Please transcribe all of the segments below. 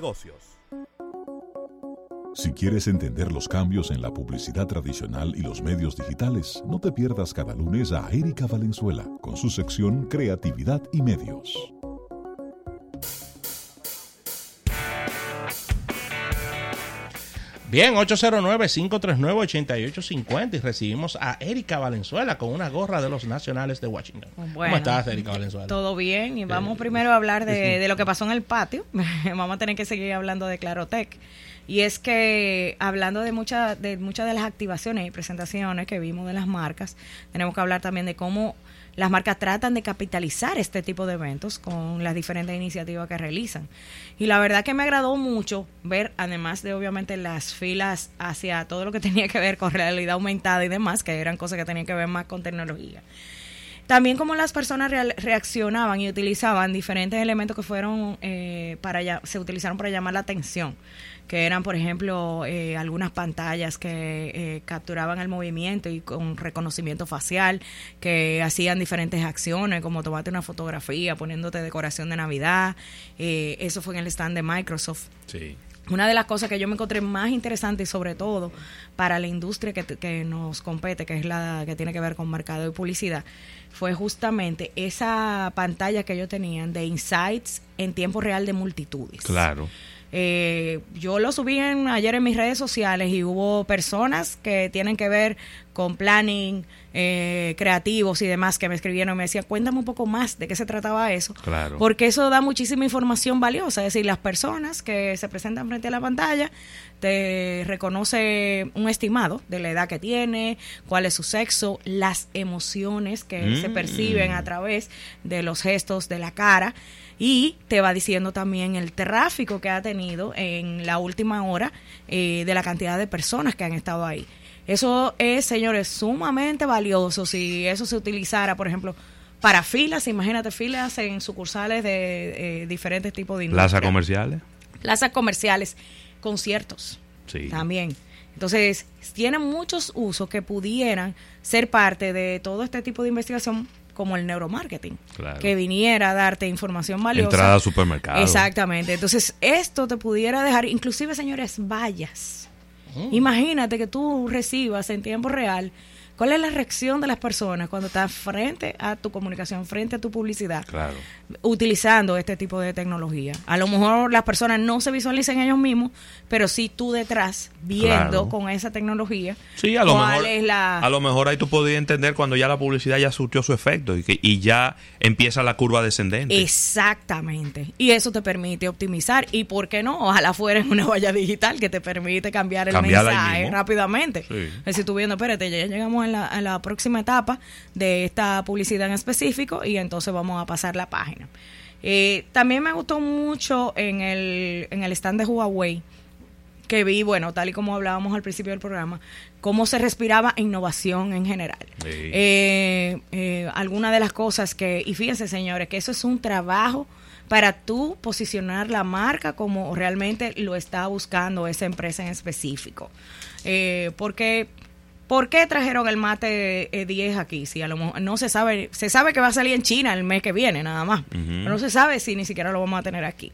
negocios. Si quieres entender los cambios en la publicidad tradicional y los medios digitales, no te pierdas cada lunes a Erika Valenzuela con su sección Creatividad y Medios. Bien, 809-539-8850 y recibimos a Erika Valenzuela con una gorra de los nacionales de Washington. ¿Cómo estás, Erika Valenzuela? Todo bien y vamos primero a hablar de, de, lo que pasó en el patio. vamos a tener que seguir hablando de Clarotec. Y es que hablando de, muchas de muchas de las activaciones y presentaciones que vimos de las marcas, tenemos que hablar también de cómo las marcas tratan de capitalizar este tipo de eventos con las diferentes iniciativas que realizan. Y la verdad que me agradó mucho ver, además de obviamente las filas hacia todo lo que tenía que ver con realidad aumentada y demás, que eran cosas que tenían que ver más con tecnología. También como las personas reaccionaban y utilizaban diferentes elementos que fueron eh, para se utilizaron para llamar la atención que eran, por ejemplo, eh, algunas pantallas que eh, capturaban el movimiento y con reconocimiento facial, que hacían diferentes acciones, como tomarte una fotografía, poniéndote decoración de Navidad. Eh, eso fue en el stand de Microsoft. Sí. Una de las cosas que yo me encontré más interesante y sobre todo para la industria que, que nos compete, que es la que tiene que ver con mercado y publicidad, fue justamente esa pantalla que ellos tenían de insights en tiempo real de multitudes. Claro. Eh, yo lo subí en, ayer en mis redes sociales y hubo personas que tienen que ver con planning, eh, creativos y demás que me escribieron y me decían, cuéntame un poco más de qué se trataba eso. Claro. Porque eso da muchísima información valiosa. Es decir, las personas que se presentan frente a la pantalla te reconoce un estimado de la edad que tiene, cuál es su sexo, las emociones que se perciben a mm. través de los gestos de la cara y te va diciendo también el tráfico que ha tenido en la última hora eh, de la cantidad de personas que han estado ahí. Eso es, señores, sumamente valioso si eso se utilizara, por ejemplo, para filas, imagínate filas en sucursales de eh, diferentes tipos de industria. ¿Plazas comerciales? Plazas comerciales, conciertos sí. también. Entonces, tienen muchos usos que pudieran ser parte de todo este tipo de investigación como el neuromarketing, que viniera a darte información valiosa. Entrada al supermercado. Exactamente. Entonces, esto te pudiera dejar, inclusive, señores, vallas. Imagínate que tú recibas en tiempo real ¿Cuál es la reacción de las personas cuando estás frente a tu comunicación, frente a tu publicidad, claro. utilizando este tipo de tecnología? A lo mejor las personas no se visualizan ellos mismos, pero sí tú detrás, viendo con esa tecnología. Sí, a lo, mejor, a lo mejor ahí tú podías entender cuando ya la publicidad ya surtió su efecto y, que, y ya empieza la curva descendente. Exactamente. Y eso te permite optimizar. Y por qué no, ojalá fuera en una valla digital que te permite cambiar el mensaje rápidamente. Sí. Es decir, tú viendo, espérate, ya llegamos a en la, próxima etapa de esta publicidad en específico y entonces vamos a pasar la página. Eh, también me gustó mucho en el, en el stand de Huawei que vi, bueno, tal y como hablábamos al principio del programa, cómo se respiraba innovación en general. Eh, eh, algunas de las cosas que, y fíjense señores, que eso es un trabajo para tú posicionar la marca como realmente lo está buscando esa empresa en específico. porque ¿Por qué trajeron el mate 10 eh, aquí? Si a lo mejor no se sabe, se sabe que va a salir en China el mes que viene, nada más. Pero no se sabe si ni siquiera lo vamos a tener aquí.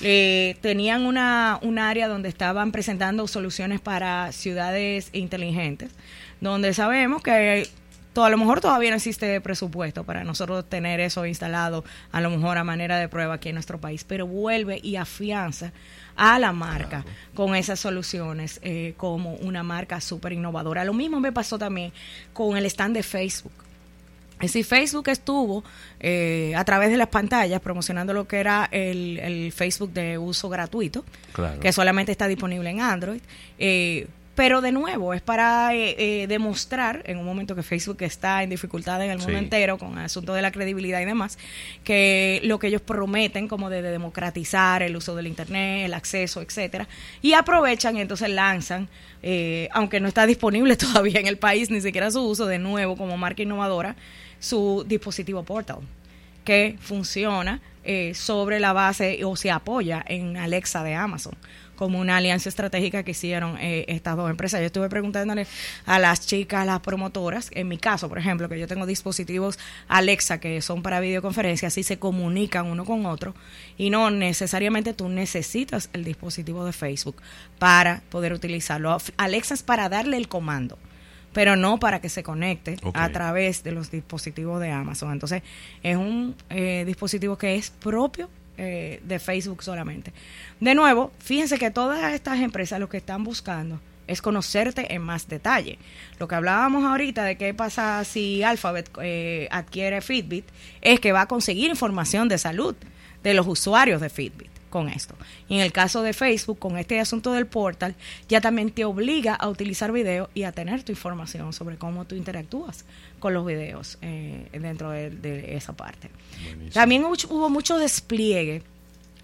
Eh, tenían una, un área donde estaban presentando soluciones para ciudades inteligentes, donde sabemos que a lo mejor todavía no existe presupuesto para nosotros tener eso instalado, a lo mejor a manera de prueba aquí en nuestro país, pero vuelve y afianza a la marca con esas soluciones eh, como una marca súper innovadora. Lo mismo me pasó también con el stand de Facebook. Es decir, Facebook estuvo eh, a través de las pantallas promocionando lo que era el, Facebook de uso gratuito, que solamente está disponible en Android. Eh, pero de nuevo, es para eh, eh, demostrar, en un momento que Facebook está en dificultad en el mundo entero con el asunto de la credibilidad y demás, que lo que ellos prometen como de, democratizar el uso del Internet, el acceso, etcétera, y aprovechan y entonces lanzan, eh, aunque no está disponible todavía en el país, ni siquiera su uso, de nuevo como marca innovadora, su dispositivo portal, que funciona eh, sobre la base o se apoya en Alexa de Amazon como una alianza estratégica que hicieron eh, estas dos empresas. Yo estuve preguntándole a las chicas, las promotoras, en mi caso, por ejemplo, que yo tengo dispositivos Alexa que son para videoconferencias y se comunican uno con otro y no necesariamente tú necesitas el dispositivo de Facebook para poder utilizarlo. Alexa es para darle el comando pero no para que se conecte a través de los dispositivos de Amazon. Entonces, es un eh, dispositivo que es propio eh, de Facebook solamente. De nuevo, fíjense que todas estas empresas lo que están buscando es conocerte en más detalle. Lo que hablábamos ahorita de qué pasa si Alphabet eh, adquiere Fitbit es que va a conseguir información de salud de los usuarios de Fitbit con esto. Y en el caso de Facebook, con este asunto del portal, ya también te obliga a utilizar video y a tener tu información sobre cómo tú interactúas con los videos eh, dentro de, esa parte. También hubo mucho despliegue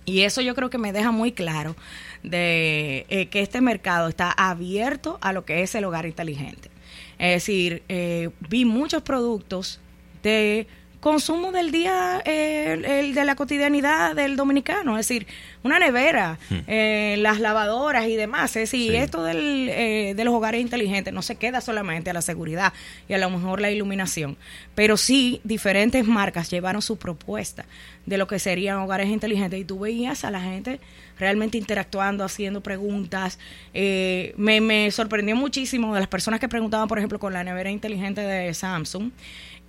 y eso yo creo que me deja muy claro de eh, que este mercado está abierto a lo que es el hogar inteligente. Es decir, eh, vi muchos productos de consumo del día, el, de la cotidianidad del dominicano, es decir, una nevera, hmm. eh, las lavadoras y demás. Es decir, esto del, eh, de los hogares inteligentes no se queda solamente a la seguridad y a lo mejor la iluminación, pero sí diferentes marcas llevaron su propuesta de lo que serían hogares inteligentes y tú veías a la gente realmente interactuando, haciendo preguntas. Eh, me, me sorprendió muchísimo de las personas que preguntaban, por ejemplo, con la nevera inteligente de Samsung.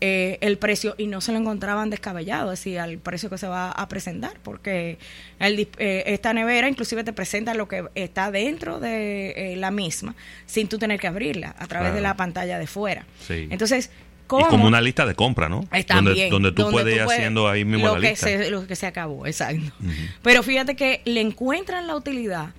Eh, el precio y no se lo encontraban descabellado, es decir, al precio que se va a presentar, porque el, eh, esta nevera inclusive te presenta lo que está dentro de eh, la misma sin tú tener que abrirla a través de la pantalla de fuera. Entonces, ¿cómo? Y como una lista de compra, ¿no? Está donde, donde tú puedes ir haciendo ahí mismo lo la que lista. Se, lo que se acabó, exacto. Pero fíjate que le encuentran la utilidad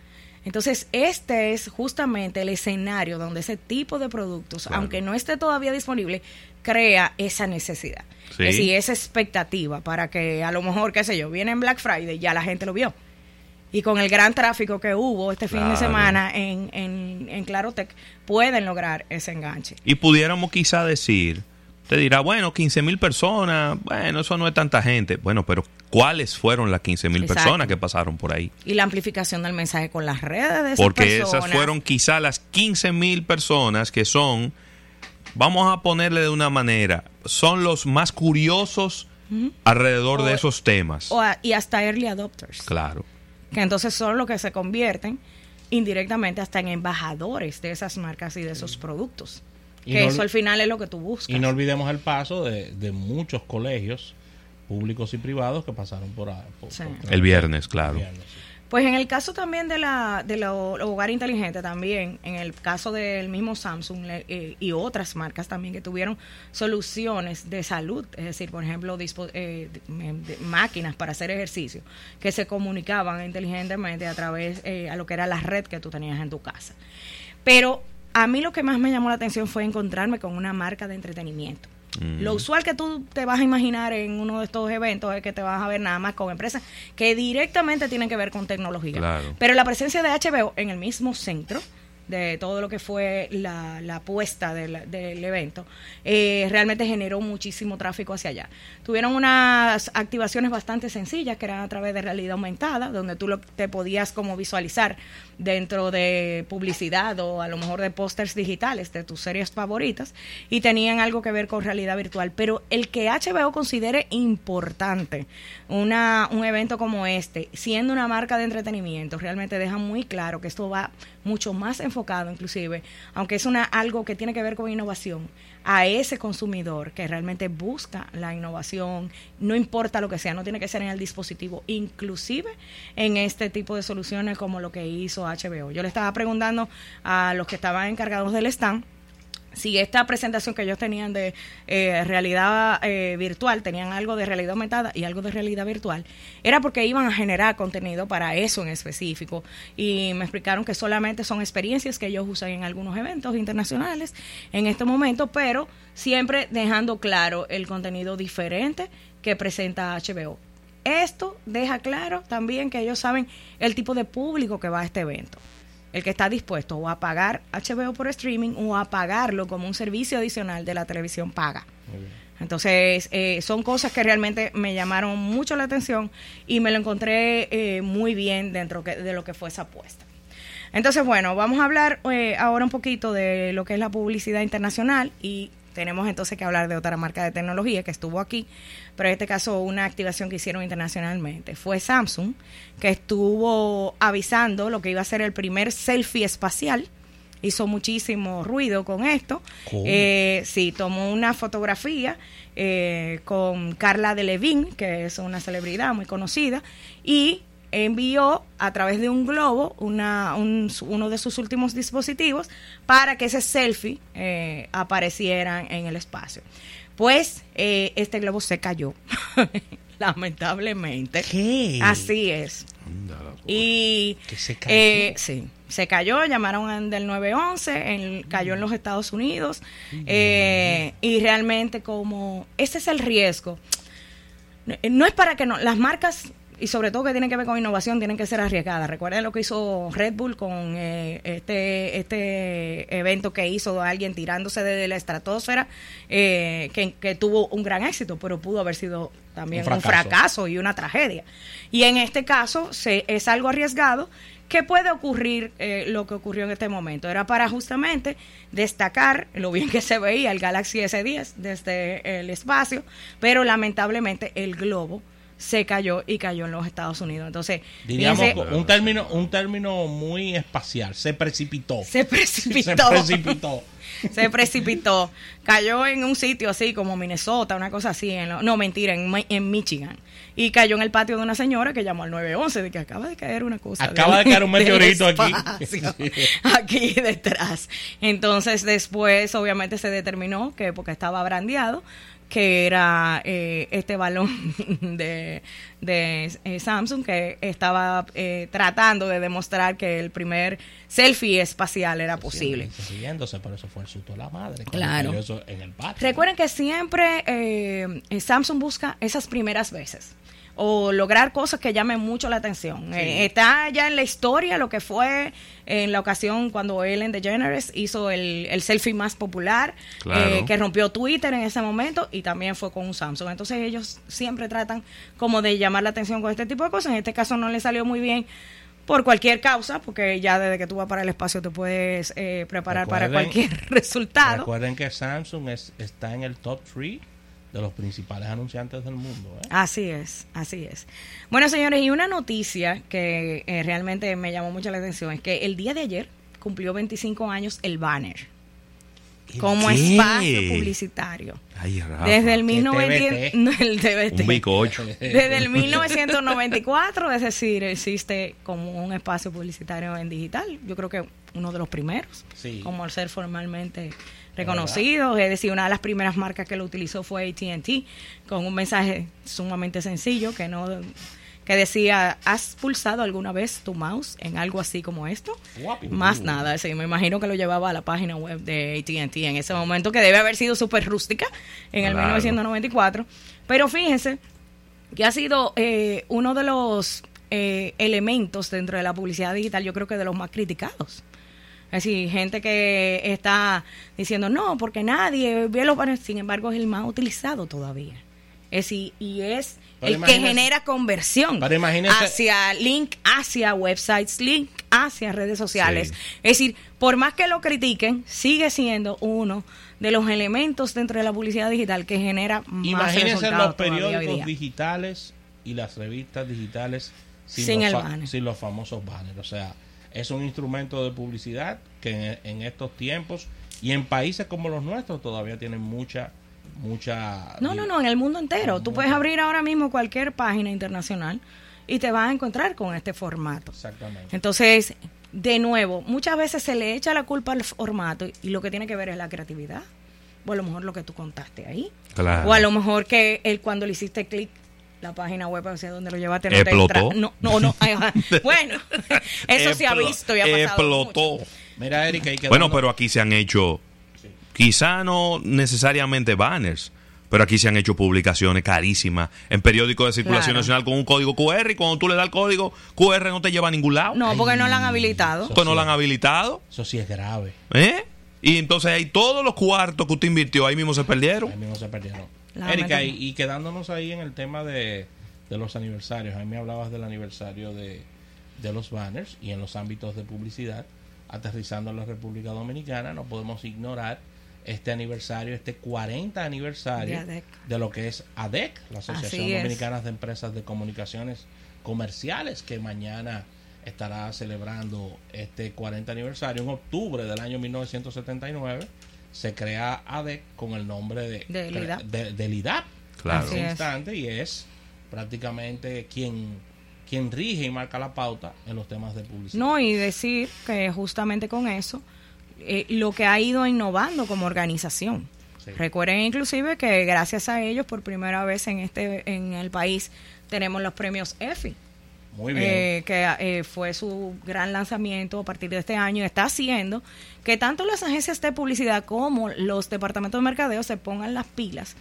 entonces, este es justamente el escenario donde ese tipo de productos, aunque no esté todavía disponible, crea esa necesidad. Es decir, esa expectativa para que a lo mejor, qué sé yo, viene en Black Friday, ya la gente lo vio. Y con el gran tráfico que hubo este fin de semana en, en, en Clarotec, pueden lograr ese enganche. Y pudiéramos quizá decir te dirá, bueno, 15 mil personas, bueno, eso no es tanta gente. Bueno, pero ¿cuáles fueron las 15 mil personas que pasaron por ahí? Y la amplificación del mensaje con las redes de esas Porque esas fueron quizá las 15 mil personas que son, vamos a ponerle de una manera, son los más curiosos alrededor de esos temas. y hasta early adopters. Claro. Que entonces son los que se convierten indirectamente hasta en embajadores de esas marcas y de esos productos que eso al final es lo que tú buscas. Y no olvidemos el paso de, muchos colegios públicos y privados que pasaron por, ahí. el viernes, claro. Pues en el caso también de la de hogar inteligente también, en el caso del mismo Samsung eh, y otras marcas también que tuvieron soluciones de salud, es decir, por ejemplo, eh, máquinas para hacer ejercicio que se comunicaban inteligentemente a través eh, a lo que era la red que tú tenías en tu casa. Pero a mí lo que más me llamó la atención fue encontrarme con una marca de entretenimiento. Mm. Lo usual que tú te vas a imaginar en uno de estos eventos es que te vas a ver nada más con empresas que directamente tienen que ver con tecnología. Pero la presencia de HBO en el mismo centro de todo lo que fue la, la apuesta del, del evento, eh, realmente generó muchísimo tráfico hacia allá. Tuvieron unas activaciones bastante sencillas que eran a través de realidad aumentada, donde tú lo, te podías como visualizar dentro de publicidad o a lo mejor de pósters digitales de tus series favoritas y tenían algo que ver con realidad virtual. Pero el que HBO considere importante una, un evento como este, siendo una marca de entretenimiento, realmente deja muy claro que esto va mucho más enfocado inclusive, aunque es una, algo que tiene que ver con innovación, a ese consumidor que realmente busca la innovación, no importa lo que sea, no tiene que ser en el dispositivo, inclusive en este tipo de soluciones como lo que hizo HBO. Yo le estaba preguntando a los que estaban encargados del stand, si esta presentación que ellos tenían de eh, realidad eh, virtual, tenían algo de realidad aumentada y algo de realidad virtual, era porque iban a generar contenido para eso en específico. Y me explicaron que solamente son experiencias que ellos usan en algunos eventos internacionales en este momento, pero siempre dejando claro el contenido diferente que presenta HBO. Esto deja claro también que ellos saben el tipo de público que va a este evento el que está dispuesto o a pagar HBO por streaming o a pagarlo como un servicio adicional de la televisión paga. Entonces, eh, son cosas que realmente me llamaron mucho la atención y me lo encontré eh, muy bien dentro de lo que fue esa apuesta. Entonces, bueno, vamos a hablar eh, ahora un poquito de lo que es la publicidad internacional y tenemos entonces que hablar de otra marca de tecnología que estuvo aquí, pero en este caso una activación que hicieron internacionalmente. Fue Samsung, que estuvo avisando lo que iba a ser el primer selfie espacial. Hizo muchísimo ruido con esto. Eh, sí, tomó una fotografía eh, con Carla Delevingne, que es una celebridad muy conocida, y envió a través de un globo una, uno de sus últimos dispositivos para que ese selfie eh, apareciera en el espacio. Pues eh, este globo se cayó, lamentablemente. ¿Qué? Así es. Y se cayó. Eh, sí, se cayó, llamaron del 911, cayó en los Estados Unidos y realmente como ese es el riesgo. No es para que no, las marcas y sobre todo que tiene que ver con innovación, tienen que ser arriesgadas. Recuerden lo que hizo Red Bull con eh, este, este evento que hizo alguien tirándose desde la estratosfera, eh, que, tuvo un gran éxito, pero pudo haber sido también un fracaso, y una tragedia. Y en este caso se, es algo arriesgado que puede ocurrir eh, lo que ocurrió en este momento. Era para justamente destacar lo bien que se veía el Galaxy S10 desde el espacio, pero lamentablemente el globo se cayó y cayó en los Estados Unidos. Entonces, diríamos un término un término muy espacial, se precipitó. Se precipitó. Se precipitó. se precipitó. Cayó en un sitio así como Minnesota, una cosa así, no mentira, en, en Michigan. Y cayó en el patio de una señora que llamó al 911 de que acaba de caer una cosa. Acaba de, caer un meteorito aquí. aquí detrás. Entonces después obviamente se determinó que porque estaba brandeado, que era eh, este balón de, de eh, Samsung que estaba eh, tratando de demostrar que el primer selfie espacial era posible. pero eso fue el susto de la madre. Claro. en el Recuerden que siempre Samsung busca esas primeras veces o lograr cosas que llamen mucho la atención. Eh, está ya en la historia lo que fue en la ocasión cuando Ellen DeGeneres hizo el, selfie más popular, eh, que rompió Twitter en ese momento y también fue con un Samsung. Entonces ellos siempre tratan como de llamar la atención con este tipo de cosas. En este caso no le salió muy bien por cualquier causa, porque ya desde que tú vas para el espacio te puedes eh, preparar para cualquier resultado. Recuerden que Samsung está en el top 3 de los principales anunciantes del mundo. ¿eh? Así es, así es. Bueno, señores, y una noticia que eh, realmente me llamó mucho la atención es que el día de ayer cumplió 25 años el banner como espacio publicitario. Desde el, 1994, Desde el 1994, es decir, existe como un espacio publicitario en digital. Yo creo que uno de los primeros, como al ser formalmente reconocidos. Es decir, una de las primeras marcas que lo utilizó fue ATT, con un mensaje sumamente sencillo que no que decía, ¿has pulsado alguna vez tu mouse en algo así como esto? Más nada, sí, me imagino que lo llevaba a la página web de ATT en ese momento, que debe haber sido súper rústica en el 1994. Pero fíjense que ha sido eh, uno de los eh, elementos dentro de la publicidad digital, yo creo que de los más criticados. Es decir, gente que está diciendo, no, porque nadie ve los banners, sin embargo es el más utilizado todavía. Es decir, y es el que genera conversión hacia link, hacia websites, link, hacia redes sociales. Es decir, por más que lo critiquen, sigue siendo uno de los elementos dentro de la publicidad digital que genera más Imagínense los periódicos digitales y las revistas digitales sin, los, sin los famosos banners. O sea, es un instrumento de publicidad que en, estos tiempos y en países como los nuestros todavía tienen mucha mucha no no no en el mundo entero. Tú puedes abrir ahora mismo cualquier página internacional y te vas a encontrar con este formato. Exactamente. Entonces de nuevo muchas veces se le echa la culpa al formato y lo que tiene que ver es la creatividad o a lo mejor lo que tú contaste ahí. O a lo mejor que el cuando le hiciste clic la página web hacia donde lo llevaste no explotó. no, no, no. bueno, eso se ha visto y ha pasado Explotó. Mira, Erika, Bueno, pero aquí se han hecho, quizá no necesariamente banners, pero aquí se han hecho publicaciones carísimas en periódicos de circulación nacional con un código QR y cuando tú le das el código QR no te lleva a ningún lado. No, porque no lo han habilitado. Eso no lo han habilitado. Eso sí es grave. ¿Eh? Y entonces ahí todos los cuartos que usted invirtió, ahí mismo se perdieron. Ahí mismo se perdieron. Erika, y, quedándonos ahí en el tema de, los aniversarios, a mí me hablabas del aniversario de, de los banners y en los ámbitos de publicidad, aterrizando en la República Dominicana, no podemos ignorar este aniversario, este 40 aniversario de, lo que es ADEC, la Asociación Dominicana de Empresas de Comunicaciones Comerciales, que mañana estará celebrando este 40 aniversario. En octubre del año 1979 se crea ADEC con el nombre de, de, LIDAP. Claro. instante y es prácticamente quien quien rige y marca la pauta en los temas de publicidad. No, y decir que justamente con eso eh, lo que ha ido innovando como organización. Recuerden inclusive que gracias a ellos por primera vez en este en el país tenemos los premios EFI. Muy bien. Eh, que eh, fue su gran lanzamiento a partir de este año. Está haciendo que tanto las agencias de publicidad como los departamentos de mercadeo se pongan las pilas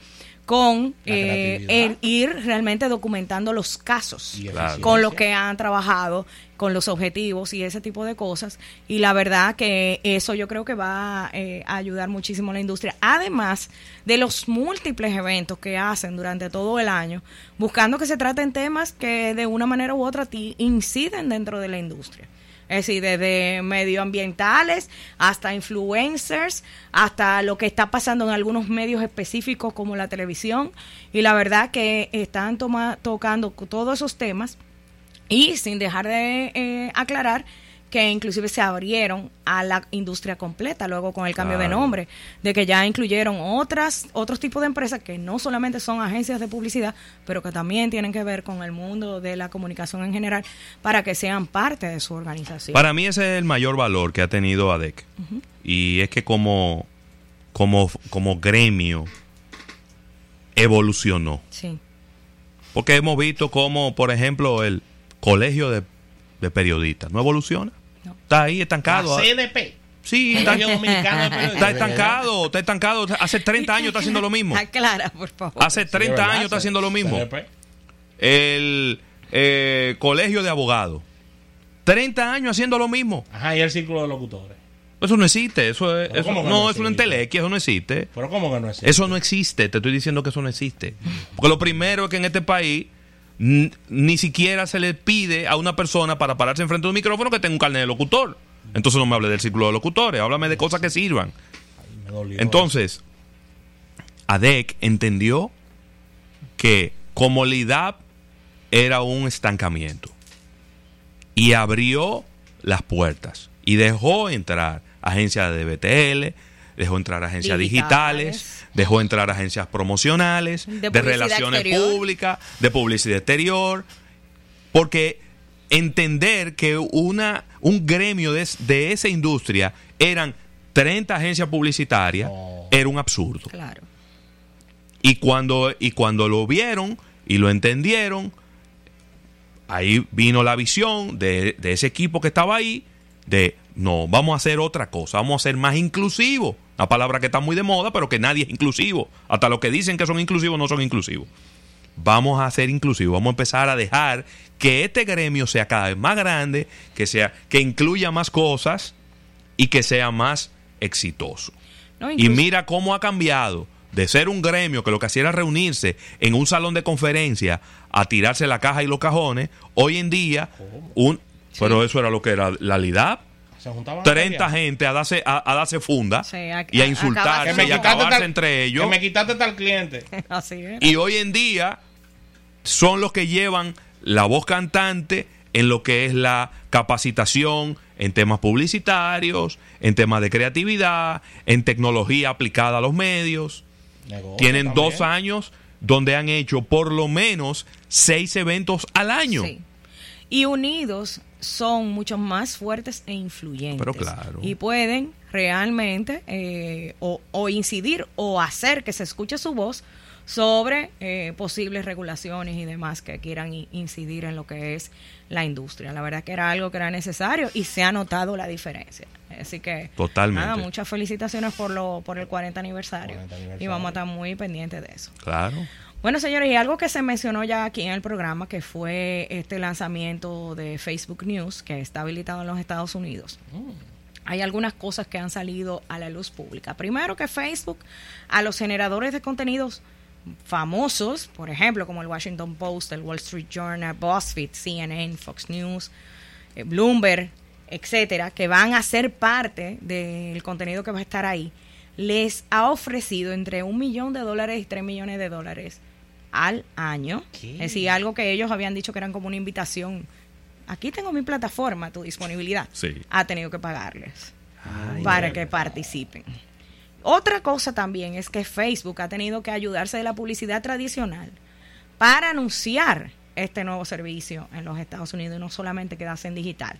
con eh, el ir realmente documentando los casos, con lo que han trabajado, con los objetivos y ese tipo de cosas. Y la verdad que eso yo creo que va eh, a ayudar muchísimo a la industria, además de los múltiples eventos que hacen durante todo el año, buscando que se traten temas que de una manera u otra inciden dentro de la industria. Es decir, desde medioambientales hasta influencers, hasta lo que está pasando en algunos medios específicos como la televisión. Y la verdad que están tocando todos esos temas y sin dejar de eh, aclarar que inclusive se abrieron a la industria completa luego con el cambio de nombre, de que ya incluyeron otras otros tipos de empresas que no solamente son agencias de publicidad, pero que también tienen que ver con el mundo de la comunicación en general para que sean parte de su organización. Para mí ese es el mayor valor que ha tenido ADEC. Y es que como como como gremio evolucionó. Sí. Porque hemos visto como, por ejemplo, el colegio de, de periodistas no evoluciona. Está ahí estancado. La CDP. Sí, está, está, estancado, está estancado. Hace 30 años está haciendo lo mismo. Clara, por favor. Hace 30 años está haciendo lo mismo. El eh, colegio de abogados. 30 años haciendo lo mismo. Ajá, y el círculo de locutores. Eso no existe, eso es, eso, no, no, es una entelequia, eso no existe. Pero ¿cómo que no existe? Eso no existe, te estoy diciendo que eso no existe. Porque lo primero es que en este país ni siquiera se le pide a una persona para pararse enfrente de un micrófono que tenga un carnet de locutor. Entonces no me hable del círculo de locutores, háblame de cosas que sirvan. Entonces, ADEC entendió que como LIDAP era un estancamiento y abrió las puertas y dejó entrar agencias de BTL, dejó entrar agencias digitales, dejó entrar agencias promocionales, de, relaciones públicas, de publicidad exterior, porque entender que una, un gremio de, de esa industria eran 30 agencias publicitarias era un absurdo. Claro. Y cuando, y cuando lo vieron y lo entendieron, ahí vino la visión de, de ese equipo que estaba ahí, de no, vamos a hacer otra cosa, vamos a ser más inclusivos. Una palabra que está muy de moda, pero que nadie es inclusivo. Hasta los que dicen que son inclusivos no son inclusivos. Vamos a ser inclusivos, vamos a empezar a dejar que este gremio sea cada vez más grande, que sea que incluya más cosas y que sea más exitoso. y mira cómo ha cambiado de ser un gremio que lo que hacía era reunirse en un salón de conferencia a tirarse la caja y los cajones, hoy en día un pero eso era lo que era la LIDAP 30 gente a darse, a, darse funda y a insultarse y a acabarse entre ellos. Que me quitaste tal cliente. Y hoy en día son los que llevan la voz cantante en lo que es la capacitación en temas publicitarios, en temas de creatividad, en tecnología aplicada a los medios. Tienen dos años donde han hecho por lo menos seis eventos al año. Y unidos son mucho más fuertes e influyentes. Pero claro. Y pueden realmente eh, o, incidir o hacer que se escuche su voz sobre eh, posibles regulaciones y demás que quieran incidir en lo que es la industria. La verdad que era algo que era necesario y se ha notado la diferencia. Así que Totalmente. nada, muchas felicitaciones por lo por el 40 aniversario, 40 aniversario. y vamos a estar muy pendientes de eso. Claro. Bueno, señores, y algo que se mencionó ya aquí en el programa, que fue este lanzamiento de Facebook News, que está habilitado en los Estados Unidos. Mm. hay algunas cosas que han salido a la luz pública. Primero que Facebook a los generadores de contenidos famosos, por ejemplo, como el Washington Post, el Wall Street Journal, BuzzFeed, CNN, Fox News, eh, Bloomberg, etcétera, que van a ser parte del contenido que va a estar ahí, les ha ofrecido entre un millón de dólares y tres millones de dólares al año. Es decir, algo que ellos habían dicho que eran como una invitación. Aquí tengo mi plataforma, tu disponibilidad. Ha tenido que pagarles para que participen. Otra cosa también es que Facebook ha tenido que ayudarse de la publicidad tradicional para anunciar este nuevo servicio en los Estados Unidos y no solamente quedarse en digital.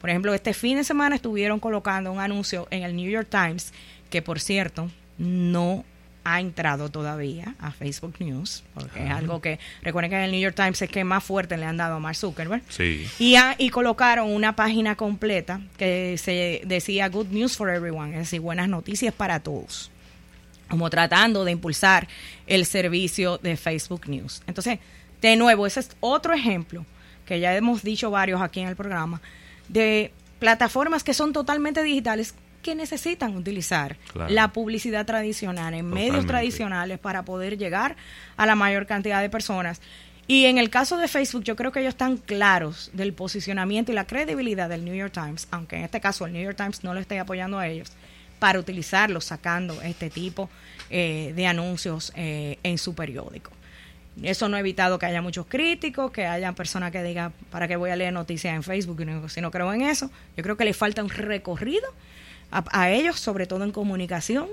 Por ejemplo, este fin de semana estuvieron colocando un anuncio en el New York Times, que por cierto no ha entrado todavía a Facebook News, porque es algo que, recuerden que en el New York Times es que más fuerte le han dado a Mark Zuckerberg. Sí. Y, y colocaron una página completa que se decía Good News for Everyone, es decir, buenas noticias para todos, como tratando de impulsar el servicio de Facebook News. Entonces, de nuevo, ese es otro ejemplo que ya hemos dicho varios aquí en el programa, de plataformas que son totalmente digitales que necesitan utilizar la publicidad tradicional en medios tradicionales para poder llegar a la mayor cantidad de personas. Y en el caso de Facebook, yo creo que ellos están claros del posicionamiento y la credibilidad del New York Times, aunque en este caso el New York Times no le esté apoyando a ellos, para utilizarlo sacando este tipo eh, de anuncios eh, en su periódico. Eso no ha evitado que haya muchos críticos, que haya personas que digan, ¿para qué voy a leer noticias en Facebook si no creo en eso? Yo creo que le falta un recorrido a, ellos, sobre todo en comunicación,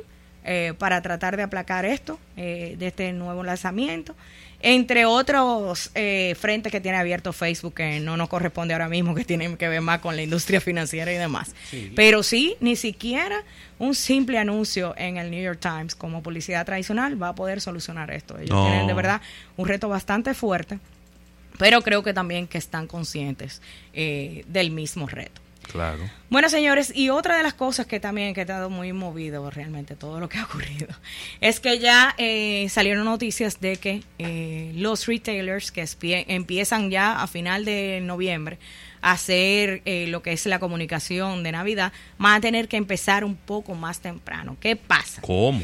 eh, para tratar de aplacar esto, eh, de este nuevo lanzamiento entre otros eh, frentes que tiene abierto Facebook que no nos corresponde ahora mismo, que tienen que ver más con la industria financiera y demás. Pero sí, ni siquiera un simple anuncio en el New York Times como publicidad tradicional va a poder solucionar esto. Ellos tienen de verdad un reto bastante fuerte, pero creo que también que están conscientes eh, del mismo reto. Claro. Bueno, señores, y otra de las cosas que también que he estado muy movido realmente todo lo que ha ocurrido es que ya eh, salieron noticias de que eh, los retailers que empiezan ya a final de noviembre a hacer eh, lo que es la comunicación de Navidad van a tener que empezar un poco más temprano. ¿Qué pasa? ¿Cómo?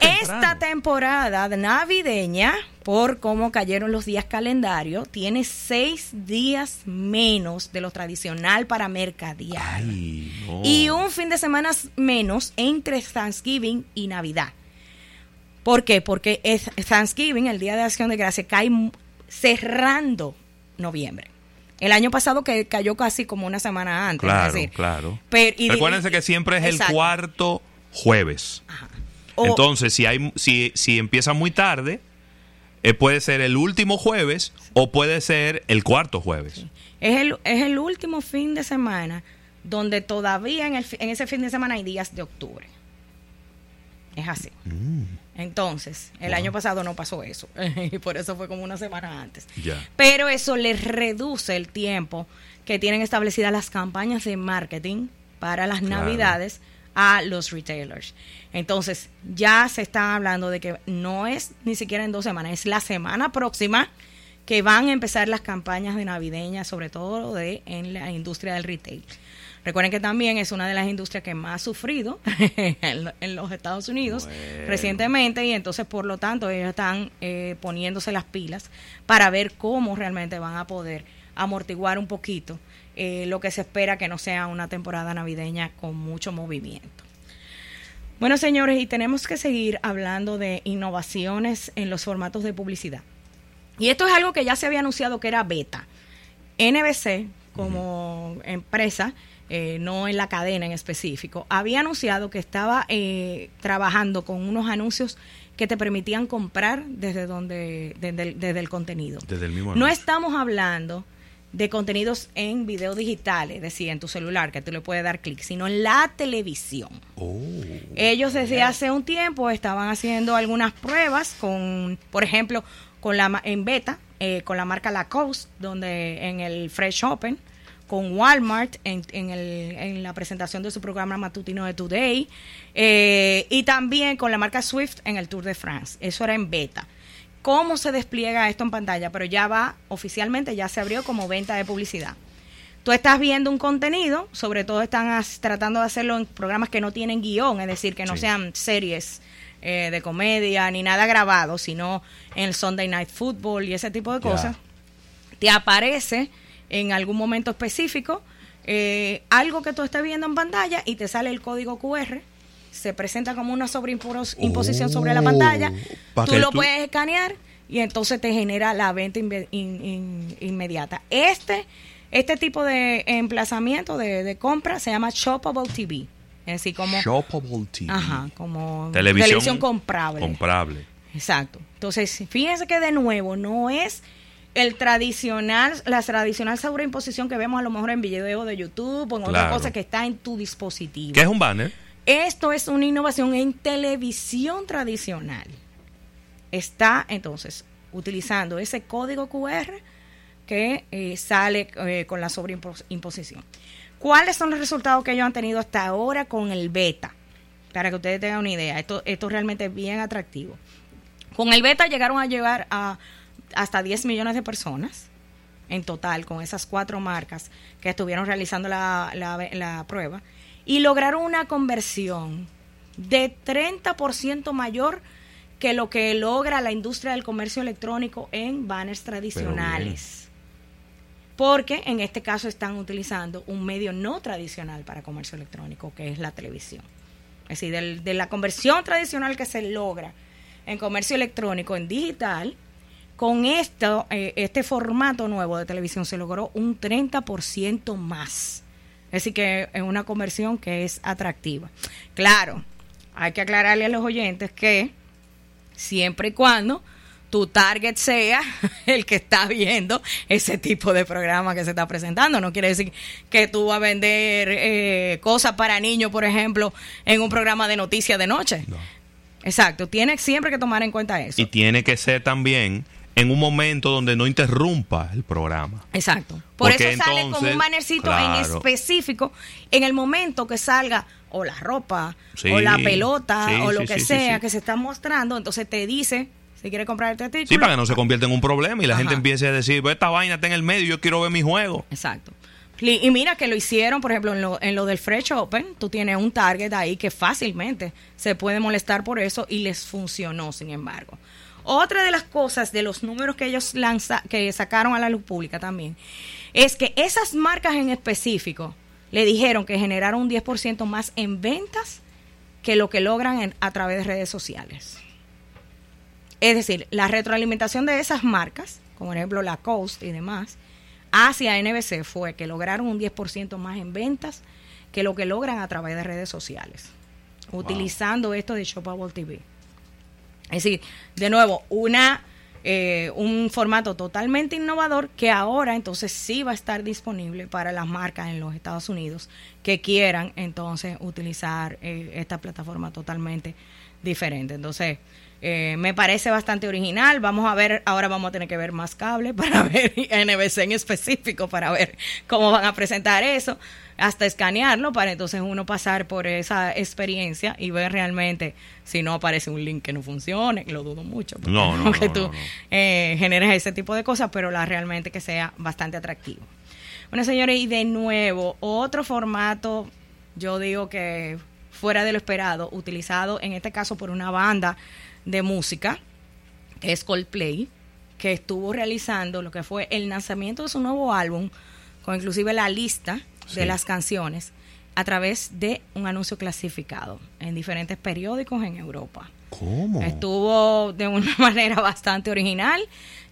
Esta temporada navideña, por cómo cayeron los días calendario, tiene seis días menos de lo tradicional para mercadear. Y un fin de semana menos entre Thanksgiving y Navidad. ¿Por qué? Porque es Thanksgiving, el Día de Acción de Gracia, cae cerrando noviembre. El año pasado que cayó casi como una semana antes. Claro, claro. Recuérdense que siempre es el cuarto jueves. Ajá. Entonces, si, hay, si, si empieza muy tarde, eh, puede ser el último jueves o puede ser el cuarto jueves. Es, el, es el último fin de semana donde todavía en, el, en ese fin de semana hay días de octubre. Es así. Mm. Entonces, el año pasado no pasó eso. y por eso fue como una semana antes. Pero eso les reduce el tiempo que tienen establecidas las campañas de marketing para las navidades a los retailers. Entonces, ya se está hablando de que no es ni siquiera en dos semanas, es la semana próxima que van a empezar las campañas de navideña, sobre todo de en la industria del retail. Recuerden que también es una de las industrias que más ha sufrido en, los Estados Unidos recientemente y entonces por lo tanto ellos están eh, poniéndose las pilas para ver cómo realmente van a poder amortiguar un poquito eh, lo que se espera que no sea una temporada navideña con mucho movimiento. Bueno, señores, y tenemos que seguir hablando de innovaciones en los formatos de publicidad. Y esto es algo que ya se había anunciado que era beta. NBC, como empresa, eh, no en la cadena en específico, había anunciado que estaba eh, trabajando con unos anuncios que te permitían comprar desde donde desde el, contenido. Desde el mismo no estamos hablando de contenidos en video digital, es decir, en tu celular, que tú le puedes dar clic, sino en la televisión. Oh. Ellos desde hace un tiempo estaban haciendo algunas pruebas con, por ejemplo, con la en beta, eh, con la marca Lacoste, donde en el Fresh Open, con Walmart en, en, el, en la presentación de su programa matutino de Today, eh, y también con la marca Swift en el Tour de France. Eso era en beta cómo se despliega esto en pantalla, pero ya va oficialmente, ya se abrió como venta de publicidad. tú estás viendo un contenido, sobre todo están tratando de hacerlo en programas que no tienen guion, es decir, que no sean series eh, de comedia ni nada grabado, sino en el Sunday Night Football y ese tipo de cosas, te aparece en algún momento específico eh, algo que tú estés viendo en pantalla y te sale el código QR se presenta como una sobreimposición sobre la pantalla, oh, tú lo puedes escanear y entonces te genera la venta inmediata. Este, este tipo de emplazamiento de, compra se llama Shoppable TV. Es decir, como... Shoppable TV. Ajá, como televisión, comprable. Comprable. Exacto. Entonces, fíjense que de nuevo no es el tradicional, la tradicional sobreimposición que vemos a lo mejor en video de YouTube o en otra cosa que está en tu dispositivo. ¿Qué es un banner? Esto es una innovación en televisión tradicional. Está entonces utilizando ese código QR que eh, sale eh, con la sobreimposición. ¿Cuáles son los resultados que ellos han tenido hasta ahora con el beta? Para que ustedes tengan una idea, esto, esto realmente es bien atractivo. Con el beta llegaron a llegar a hasta 10 millones de personas en total con esas cuatro marcas que estuvieron realizando la, la prueba y lograron una conversión de 30% mayor que lo que logra la industria del comercio electrónico en banners tradicionales. Porque en este caso están utilizando un medio no tradicional para comercio electrónico, que es la televisión. Es decir, de la conversión tradicional que se logra en comercio electrónico en digital, con esto, eh, este formato nuevo de televisión se logró un 30% más. Es decir, que es una conversión que es atractiva. Claro, hay que aclararle a los oyentes que siempre y cuando tu target sea el que está viendo ese tipo de programa que se está presentando. No quiere decir que tú vas a vender eh, cosas para niños, por ejemplo, en un programa de noticias de noche. No. Exacto, tienes siempre que tomar en cuenta eso. Y tiene que ser también en un momento donde no interrumpa el programa. Exacto. Por eso sale como un bannercito en específico en el momento que salga o la ropa o la pelota o lo que sea que se está mostrando, entonces te dice si quiere comprar este artículo. Sí, para que no se convierta en un problema y la gente empiece a decir, pues esta vaina está en el medio, yo quiero ver mi juego. Exacto. Y mira que lo hicieron, por ejemplo, en lo, en lo del Fresh Open, tú tienes un target ahí que fácilmente se puede molestar por eso y les funcionó, sin embargo. Otra de las cosas de los números que ellos lanza, que sacaron a la luz pública también, es que esas marcas en específico le dijeron que generaron un 10% más en ventas que lo que logran a través de redes sociales. Es decir, la retroalimentación de esas marcas, como por ejemplo la Coast y demás, hacia NBC fue que lograron un 10% más en ventas que lo que logran a través de redes sociales, utilizando esto de Shopable TV. Es decir, de nuevo, una eh, un formato totalmente innovador que ahora entonces sí va a estar disponible para las marcas en los Estados Unidos que quieran entonces utilizar eh, esta plataforma totalmente diferente. Entonces, eh, me parece bastante original. Vamos a ver, ahora vamos a tener que ver más cable para ver NBC en específico, para ver cómo van a presentar eso, hasta escanearlo, para entonces uno pasar por esa experiencia y ver realmente si no aparece un link que no funcione, lo dudo mucho. No, no, que tú eh, generes ese tipo de cosas, pero la realmente que sea bastante atractivo. Bueno, señores, y de nuevo, otro formato, yo digo que fuera de lo esperado, utilizado en este caso por una banda de música, que es Coldplay, que estuvo realizando lo que fue el lanzamiento de su nuevo álbum, con inclusive la lista de las canciones, a través de un anuncio clasificado en diferentes periódicos en Europa. ¿Cómo? Estuvo de una manera bastante original,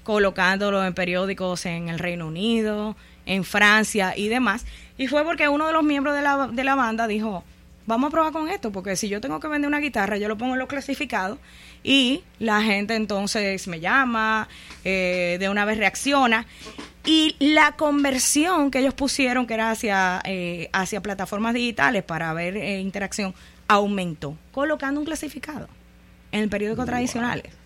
colocándolo en periódicos en el Reino Unido, en Francia y demás. Y fue porque uno de los miembros de la, de la banda dijo, vamos a probar con esto, porque si yo tengo que vender una guitarra, yo lo pongo en lo clasificado y la gente entonces me llama, eh, de una vez reacciona. Y la conversión que ellos pusieron, que era hacia, eh, hacia plataformas digitales para ver eh, interacción, aumentó, colocando un clasificado en el periódico tradicionales.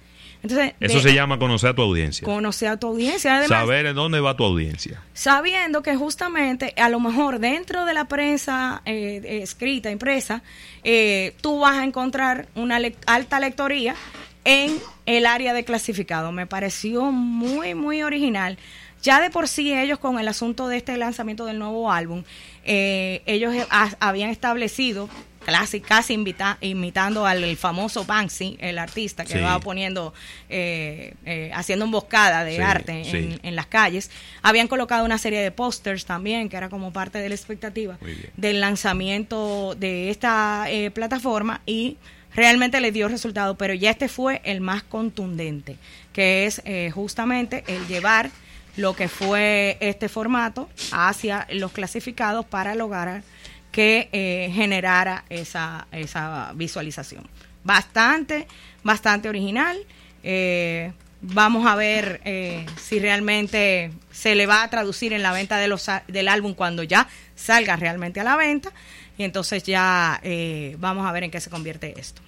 Eso se llama conocer a tu audiencia. Conocer a tu audiencia. Además, Saber en dónde va tu audiencia. Sabiendo que justamente, a lo mejor dentro de la prensa eh, eh, escrita, impresa, eh, tú vas a encontrar una alta lectoría en el área de clasificado. Me pareció muy, muy original Ya de por sí ellos con el asunto de este lanzamiento del nuevo álbum, eh, ellos habían establecido casi, casi imitando al famoso Banksy, el artista que va poniendo, eh, eh, haciendo emboscada de arte en, las calles. Habían colocado una serie de pósters también, que era como parte de la expectativa del lanzamiento de esta eh, plataforma y realmente le dio resultado, pero ya este fue el más contundente, que es justamente el llevar lo que fue este formato hacia los clasificados para lograr que eh, generara esa, esa visualización. Bastante, bastante original. Eh, vamos a ver eh, si realmente se le va a traducir en la venta de los, del álbum cuando ya salga realmente a la venta. Y entonces ya vamos a ver en qué se convierte esto.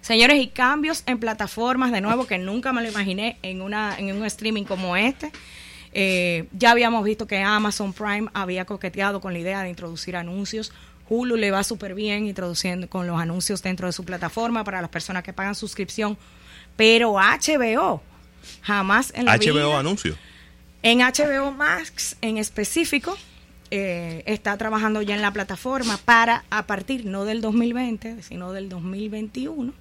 Señores, y cambios en plataformas, de nuevo, que nunca me lo imaginé en, una, en un streaming como este. Eh, ya habíamos visto que Amazon Prime había coqueteado con la idea de introducir anuncios. Hulu le va súper bien introduciendo con los anuncios dentro de su plataforma para las personas que pagan suscripción. Pero HBO, jamás en la HBO anuncio. En HBO Max en específico, eh, está trabajando ya en la plataforma para a partir no del 2020, sino del 2021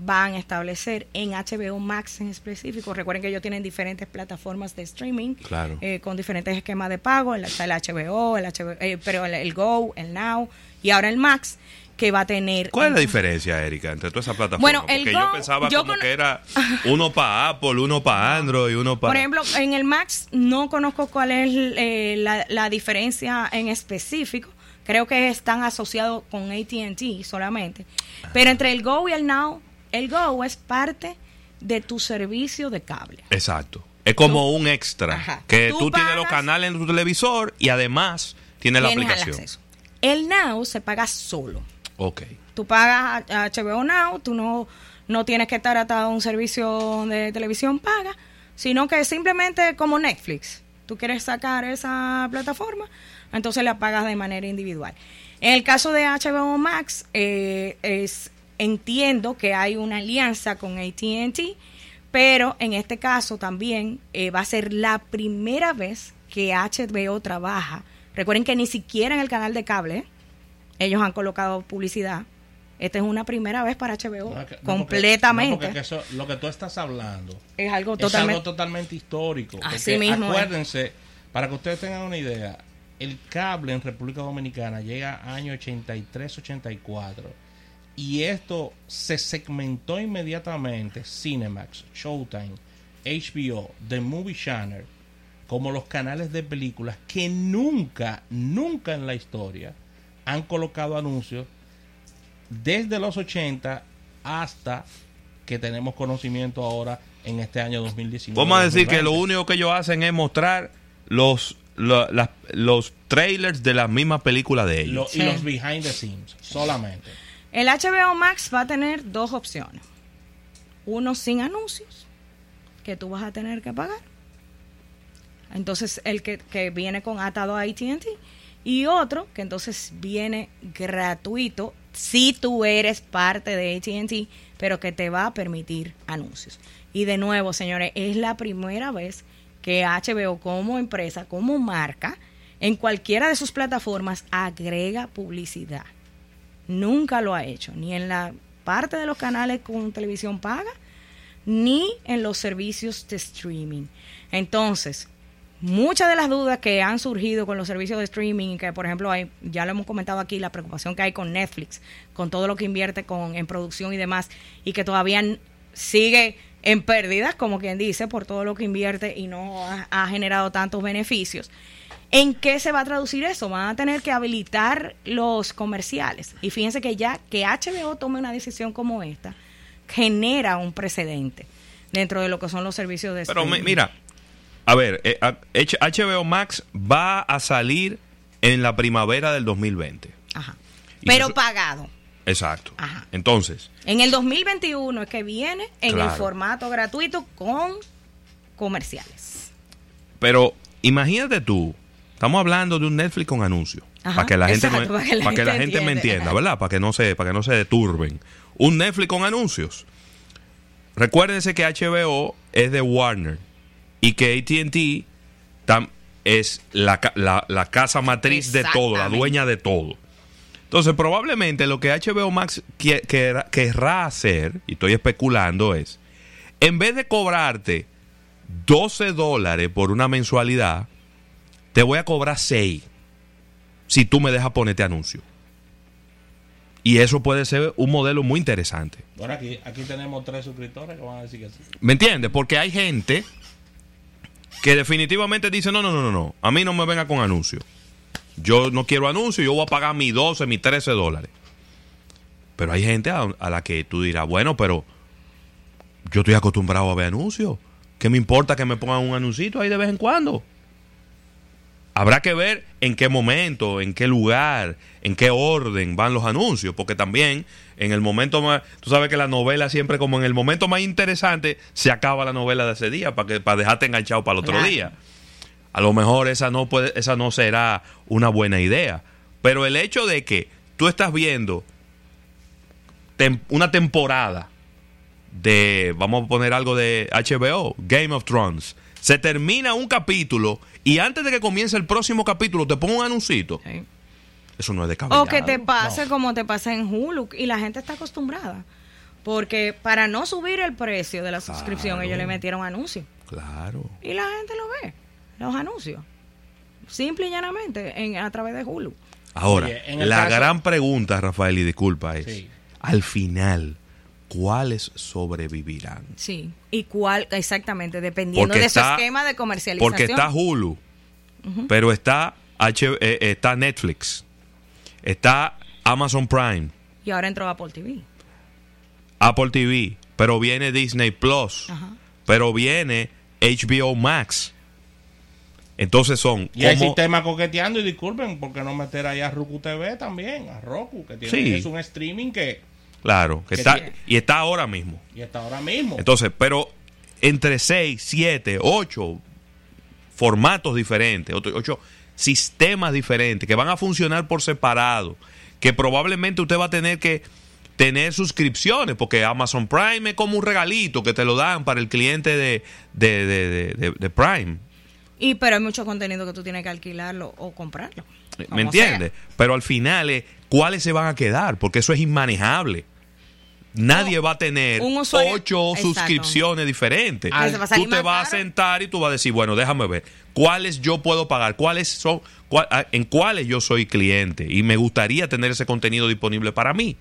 van a establecer en HBO Max en específico. Recuerden que ellos tienen diferentes plataformas de streaming eh, con diferentes esquemas de pago. El, el HBO, el eh, pero el, Go, el Now y ahora el Max que va a tener. ¿Cuál es la diferencia, Erika, entre todas esas plataformas? Bueno, el Porque yo pensaba como que era uno para Apple, uno para Android, uno para. Por ejemplo, en el Max no conozco cuál es eh, la, la diferencia en específico. Creo que están asociados con ATT solamente. Pero entre el Go y el Now el Go es parte de tu servicio de cable. Exacto. Es como un extra. Que tú, tienes los canales en tu televisor y además tienes, la aplicación. El, Now se paga solo. Ok. Tú pagas HBO Now, tú no, no tienes que estar atado a un servicio de televisión paga, sino que simplemente como Netflix. Tú quieres sacar esa plataforma, entonces la pagas de manera individual. En el caso de HBO Max, eh, es Entiendo que hay una alianza con ATT, pero en este caso también eh, va a ser la primera vez que HBO trabaja. Recuerden que ni siquiera en el canal de cable ¿eh? ellos han colocado publicidad. Esta es una primera vez para HBO, completamente. lo que tú estás hablando es algo totalmente, totalmente histórico. Así mismo acuérdense, para que ustedes tengan una idea, el cable en República Dominicana llega año 83-84 y esto se segmentó inmediatamente Cinemax, Showtime, HBO, The Movie Channel, como los canales de películas que nunca, nunca en la historia han colocado anuncios desde los 80 hasta que tenemos conocimiento ahora en este año 2019. Vamos a decir que lo único que ellos hacen es mostrar los, los trailers de las mismas películas de ellos. y los behind the scenes, solamente. El HBO Max va a tener dos opciones. Uno sin anuncios, que tú vas a tener que pagar. Entonces, el que, viene con atado a ATT. Y otro que entonces viene gratuito si tú eres parte de ATT, pero que te va a permitir anuncios. Y de nuevo, señores, es la primera vez que HBO como empresa, como marca, en cualquiera de sus plataformas agrega publicidad. Nunca lo ha hecho, ni en la parte de los canales con televisión paga, ni en los servicios de streaming. Entonces, muchas de las dudas que han surgido con los servicios de streaming, que por ejemplo hay, ya lo hemos comentado aquí, la preocupación que hay con Netflix, con todo lo que invierte con, en producción y demás, y que todavía sigue en pérdidas, como quien dice, por todo lo que invierte y no ha generado tantos beneficios. ¿En qué se va a traducir eso? Van a tener que habilitar los comerciales. Y fíjense que ya que HBO tome una decisión como esta, genera un precedente dentro de lo que son los servicios de Pero mira, a ver, HBO eh, Max va a salir en la primavera del 2020. Ajá. Pero pagado. Exacto. Ajá. Entonces. En el 2021 es que viene en el formato gratuito con comerciales. Pero imagínate tú Estamos hablando de un Netflix con anuncios. para que la gente, para que la, gente, me entienda, ¿verdad? Para que no se, para que no se deturben. Un Netflix con anuncios. Recuérdense que HBO es de Warner y que AT&T es la, la, casa matriz de todo, la dueña de todo. Entonces, probablemente lo que HBO Max querrá hacer, y estoy especulando, es, en vez de cobrarte 12 dólares por una mensualidad, te voy a cobrar 6 si tú me dejas ponerte anuncio. Y eso puede ser un modelo muy interesante. Bueno, aquí, aquí tenemos tres suscriptores que van a decir que sí. ¿Me entiendes? Porque hay gente que definitivamente dice, no, no, no, no, no, a mí no me venga con anuncios. Yo no quiero anuncios, yo voy a pagar mis 12, mis 13 dólares. Pero hay gente a, la que tú dirás, bueno, pero yo estoy acostumbrado a ver anuncios. ¿Qué me importa que me pongan un anuncito ahí de vez en cuando? Habrá que ver en qué momento, en qué lugar, en qué orden van los anuncios, porque también en el momento más, tú sabes que la novela siempre como en el momento más interesante se acaba la novela de ese día para que para dejarte enganchado para el otro día. A lo mejor esa no puede, esa no será una buena idea, pero el hecho de que tú estás viendo una temporada de, vamos a poner algo de HBO, Game of Thrones, se termina un capítulo y antes de que comience el próximo capítulo te pongo un anuncito. Eso no es de. O que te pase como te pasa en Hulu y la gente está acostumbrada. Porque para no subir el precio de la suscripción ellos le metieron anuncios. Claro. Y la gente lo ve, los anuncios. Simple y llanamente en, a través de Hulu. Ahora, la gran pregunta, Rafael, y disculpa, es, al final, cuáles sobrevivirán. Sí, y cuál, exactamente, dependiendo de su esquema de comercialización. Porque está Hulu, pero está, H, eh, está Netflix, está Amazon Prime. Y ahora entró Apple TV. Apple TV, pero viene Disney Plus, pero viene HBO Max. Entonces son. Y hay sistema coqueteando, y disculpen, porque no meter ahí a Roku TV también, a Roku, que tiene, es un streaming que Claro, que está, y está ahora mismo. Y está ahora mismo. Entonces, pero entre 6, 7, 8 formatos diferentes, 8 sistemas diferentes que van a funcionar por separado, que probablemente usted va a tener que tener suscripciones, porque Amazon Prime es como un regalito que te lo dan para el cliente de, de, Prime. Y pero hay mucho contenido que tú tienes que alquilarlo o comprarlo. ¿Me entiendes? Pero al final, ¿cuáles se van a quedar? Porque eso es inmanejable. Nadie va a tener ocho suscripciones diferentes. tú te vas a sentar y tú vas a decir, bueno, déjame ver, ¿cuáles yo puedo pagar? ¿Cuáles son, ah, en cuáles yo soy cliente? Y me gustaría tener ese contenido disponible para mí.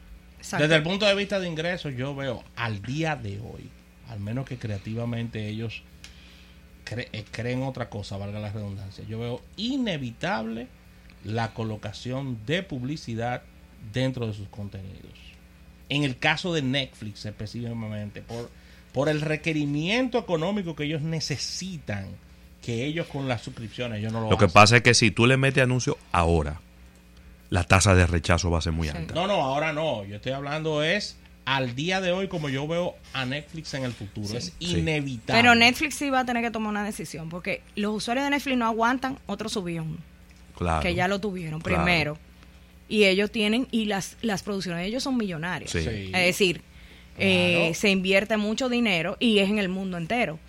Desde el punto de vista de ingresos, yo veo al día de hoy, al menos que creativamente ellos eh, creen otra cosa, valga la redundancia, yo veo inevitable la colocación de publicidad dentro de sus contenidos en el caso de Netflix específicamente, por, por el requerimiento económico que ellos necesitan, que ellos con las suscripciones, yo no lo Lo que pasa es que si tú le metes anuncio ahora, la tasa de rechazo va a ser muy alta. No, no, ahora no. Yo estoy hablando es al día de hoy como yo veo a Netflix en el futuro. Es inevitable. Pero Netflix sí va a tener que tomar una decisión porque los usuarios de Netflix no aguantan otro subión. Claro. Que ya lo tuvieron primero y ellos tienen, y las, las producciones de ellos son millonarias. Es decir, eh, se invierte mucho dinero y es en el mundo entero.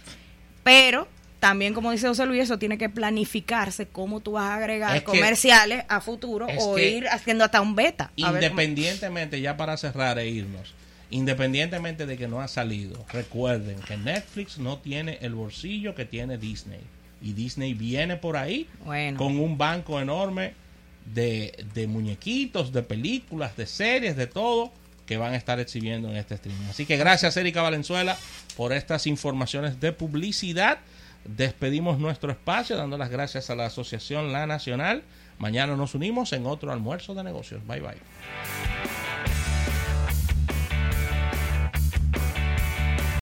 Pero también, como dice José Luis, eso tiene que planificarse cómo tú vas a agregar comerciales a futuro o ir haciendo hasta un beta. Independientemente, ya para cerrar e irnos, independientemente de que no ha salido, recuerden que Netflix no tiene el bolsillo que tiene Disney. Y Disney viene por ahí con un banco enorme de, de muñequitos, de películas, de series, de todo que van a estar exhibiendo en este streaming. Así que gracias Erika Valenzuela por estas informaciones de publicidad. Despedimos nuestro espacio dando las gracias a la Asociación La Nacional. Mañana nos unimos en otro almuerzo de negocios. Bye bye.